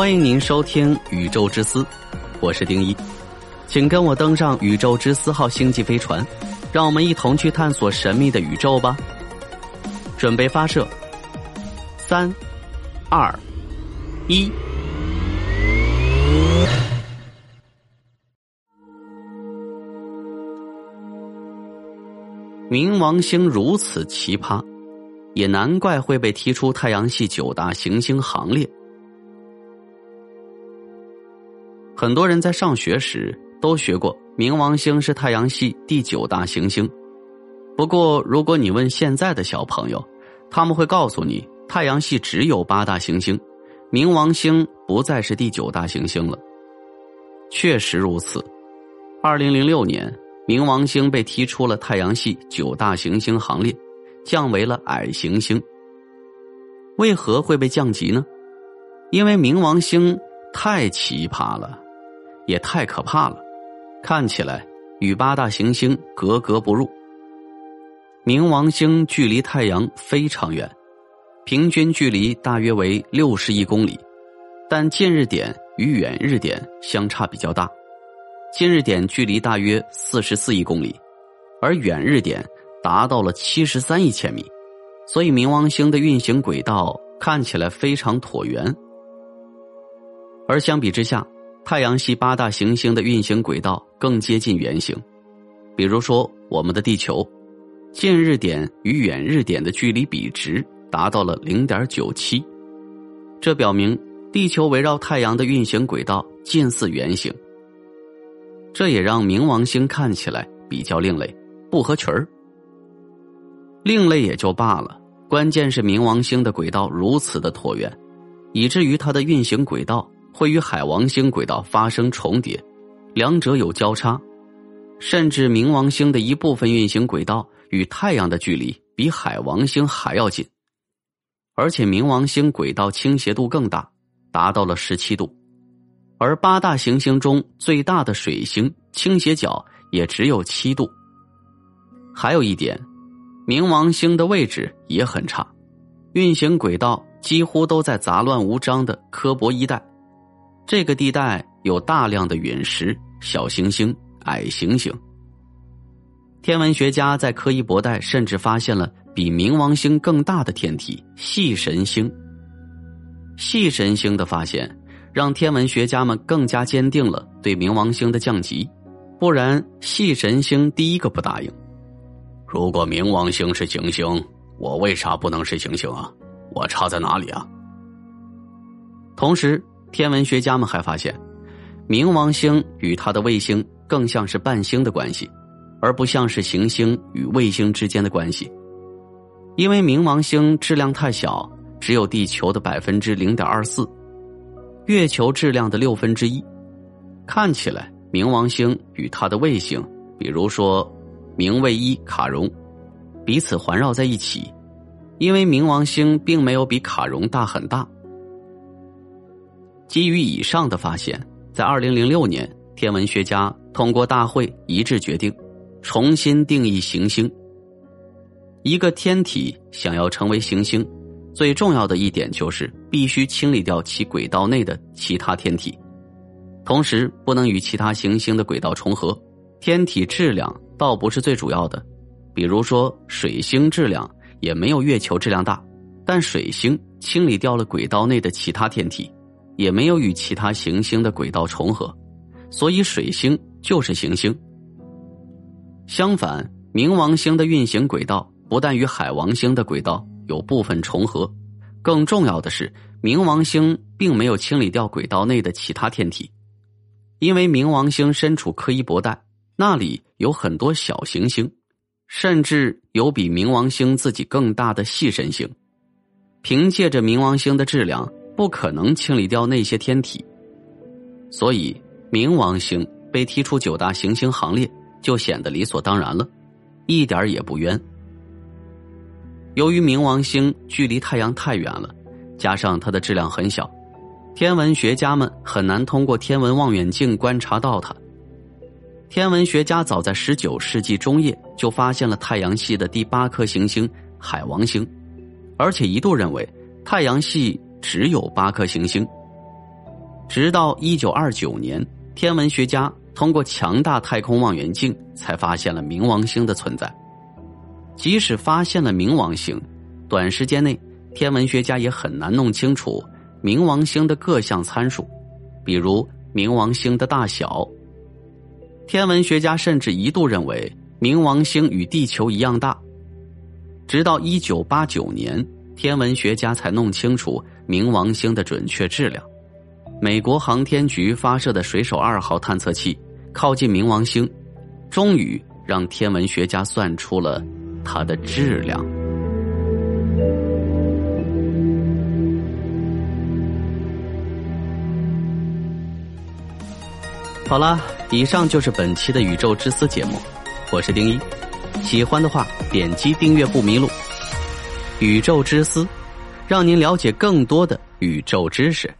欢迎您收听《宇宙之思》，我是丁一，请跟我登上宇宙之思号星际飞船，让我们一同去探索神秘的宇宙吧。准备发射，三、二、一。冥王星如此奇葩，也难怪会被踢出太阳系九大行星行列。很多人在上学时都学过，冥王星是太阳系第九大行星。不过，如果你问现在的小朋友，他们会告诉你，太阳系只有八大行星，冥王星不再是第九大行星了。确实如此。二零零六年，冥王星被踢出了太阳系九大行星行列，降为了矮行星。为何会被降级呢？因为冥王星太奇葩了。也太可怕了，看起来与八大行星格格不入。冥王星距离太阳非常远，平均距离大约为六十亿公里，但近日点与远日点相差比较大。近日点距离大约四十四亿公里，而远日点达到了七十三亿千米，所以冥王星的运行轨道看起来非常椭圆。而相比之下，太阳系八大行星的运行轨道更接近圆形，比如说我们的地球，近日点与远日点的距离比值达到了零点九七，这表明地球围绕太阳的运行轨道近似圆形。这也让冥王星看起来比较另类，不合群儿。另类也就罢了，关键是冥王星的轨道如此的椭圆，以至于它的运行轨道。会与海王星轨道发生重叠，两者有交叉，甚至冥王星的一部分运行轨道与太阳的距离比海王星还要近，而且冥王星轨道倾斜度更大，达到了十七度，而八大行星中最大的水星倾斜角也只有七度。还有一点，冥王星的位置也很差，运行轨道几乎都在杂乱无章的柯博一带。这个地带有大量的陨石、小行星、矮行星。天文学家在柯伊伯带甚至发现了比冥王星更大的天体——系神星。系神星的发现让天文学家们更加坚定了对冥王星的降级，不然系神星第一个不答应。如果冥王星是行星，我为啥不能是行星啊？我差在哪里啊？同时。天文学家们还发现，冥王星与它的卫星更像是伴星的关系，而不像是行星与卫星之间的关系。因为冥王星质量太小，只有地球的百分之零点二四，月球质量的六分之一。看起来，冥王星与它的卫星，比如说冥卫一卡戎，彼此环绕在一起，因为冥王星并没有比卡戎大很大。基于以上的发现，在二零零六年，天文学家通过大会一致决定，重新定义行星。一个天体想要成为行星，最重要的一点就是必须清理掉其轨道内的其他天体，同时不能与其他行星的轨道重合。天体质量倒不是最主要的，比如说水星质量也没有月球质量大，但水星清理掉了轨道内的其他天体。也没有与其他行星的轨道重合，所以水星就是行星。相反，冥王星的运行轨道不但与海王星的轨道有部分重合，更重要的是，冥王星并没有清理掉轨道内的其他天体，因为冥王星身处柯伊伯带，那里有很多小行星，甚至有比冥王星自己更大的细神星。凭借着冥王星的质量。不可能清理掉那些天体，所以冥王星被踢出九大行星行列就显得理所当然了，一点也不冤。由于冥王星距离太阳太远了，加上它的质量很小，天文学家们很难通过天文望远镜观察到它。天文学家早在十九世纪中叶就发现了太阳系的第八颗行星海王星，而且一度认为太阳系。只有八颗行星，直到一九二九年，天文学家通过强大太空望远镜才发现了冥王星的存在。即使发现了冥王星，短时间内天文学家也很难弄清楚冥王星的各项参数，比如冥王星的大小。天文学家甚至一度认为冥王星与地球一样大。直到一九八九年，天文学家才弄清楚冥王星的准确质量。美国航天局发射的水手二号探测器靠近冥王星，终于让天文学家算出了它的质量。好了，以上就是本期的《宇宙之思》节目，我是丁一。喜欢的话，点击订阅不迷路。宇宙之思，让您了解更多的宇宙知识。